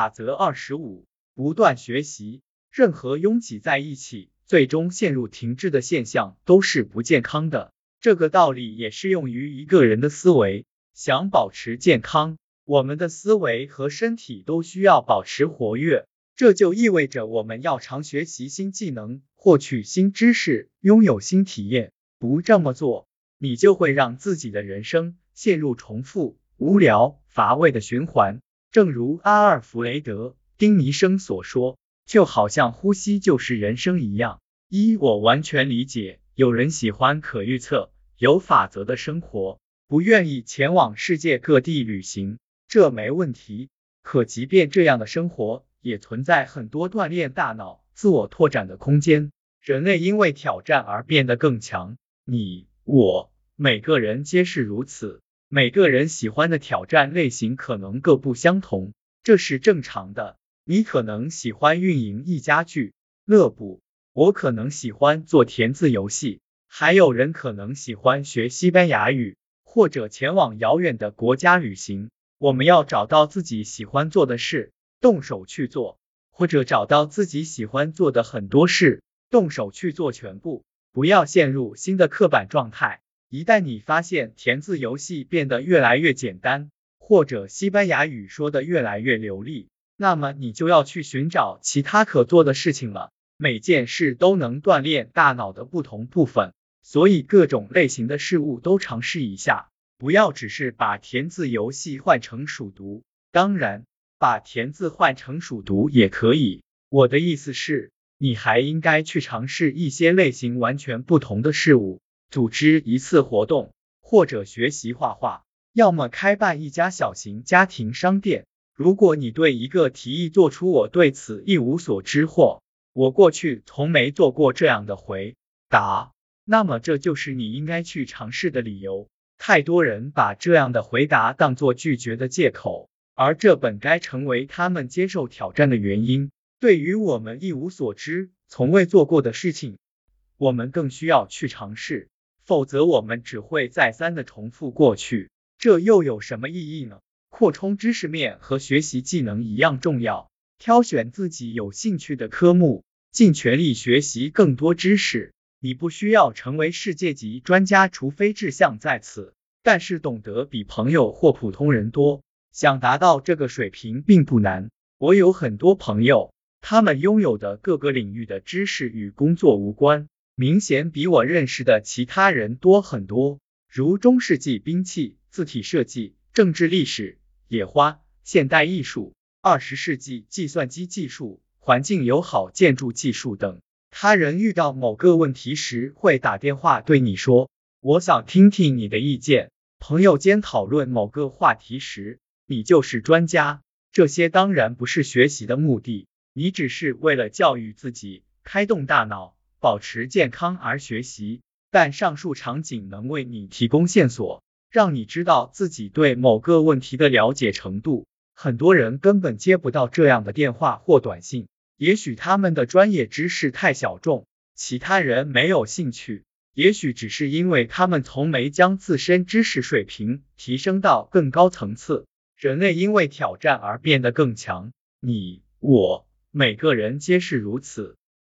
法则二十五：不断学习。任何拥挤在一起，最终陷入停滞的现象都是不健康的。这个道理也适用于一个人的思维。想保持健康，我们的思维和身体都需要保持活跃。这就意味着我们要常学习新技能，获取新知识，拥有新体验。不这么做，你就会让自己的人生陷入重复、无聊、乏味的循环。正如阿尔弗雷德·丁尼生所说，就好像呼吸就是人生一样。一，我完全理解，有人喜欢可预测、有法则的生活，不愿意前往世界各地旅行，这没问题。可即便这样的生活，也存在很多锻炼大脑、自我拓展的空间。人类因为挑战而变得更强，你、我，每个人皆是如此。每个人喜欢的挑战类型可能各不相同，这是正常的。你可能喜欢运营一家俱乐部，我可能喜欢做填字游戏，还有人可能喜欢学西班牙语，或者前往遥远的国家旅行。我们要找到自己喜欢做的事，动手去做，或者找到自己喜欢做的很多事，动手去做全部。不要陷入新的刻板状态。一旦你发现填字游戏变得越来越简单，或者西班牙语说的越来越流利，那么你就要去寻找其他可做的事情了。每件事都能锻炼大脑的不同部分，所以各种类型的事物都尝试一下，不要只是把填字游戏换成数独。当然，把填字换成数独也可以。我的意思是，你还应该去尝试一些类型完全不同的事物。组织一次活动，或者学习画画，要么开办一家小型家庭商店。如果你对一个提议做出我对此一无所知或我过去从没做过这样的回答，那么这就是你应该去尝试的理由。太多人把这样的回答当作拒绝的借口，而这本该成为他们接受挑战的原因。对于我们一无所知、从未做过的事情，我们更需要去尝试。否则，我们只会再三的重复过去，这又有什么意义呢？扩充知识面和学习技能一样重要，挑选自己有兴趣的科目，尽全力学习更多知识。你不需要成为世界级专家，除非志向在此，但是懂得比朋友或普通人多，想达到这个水平并不难。我有很多朋友，他们拥有的各个领域的知识与工作无关。明显比我认识的其他人多很多，如中世纪兵器、字体设计、政治历史、野花、现代艺术、二十世纪计算机技术、环境友好建筑技术等。他人遇到某个问题时会打电话对你说：“我想听听你的意见。”朋友间讨论某个话题时，你就是专家。这些当然不是学习的目的，你只是为了教育自己，开动大脑。保持健康而学习，但上述场景能为你提供线索，让你知道自己对某个问题的了解程度。很多人根本接不到这样的电话或短信，也许他们的专业知识太小众，其他人没有兴趣，也许只是因为他们从没将自身知识水平提升到更高层次。人类因为挑战而变得更强，你我每个人皆是如此。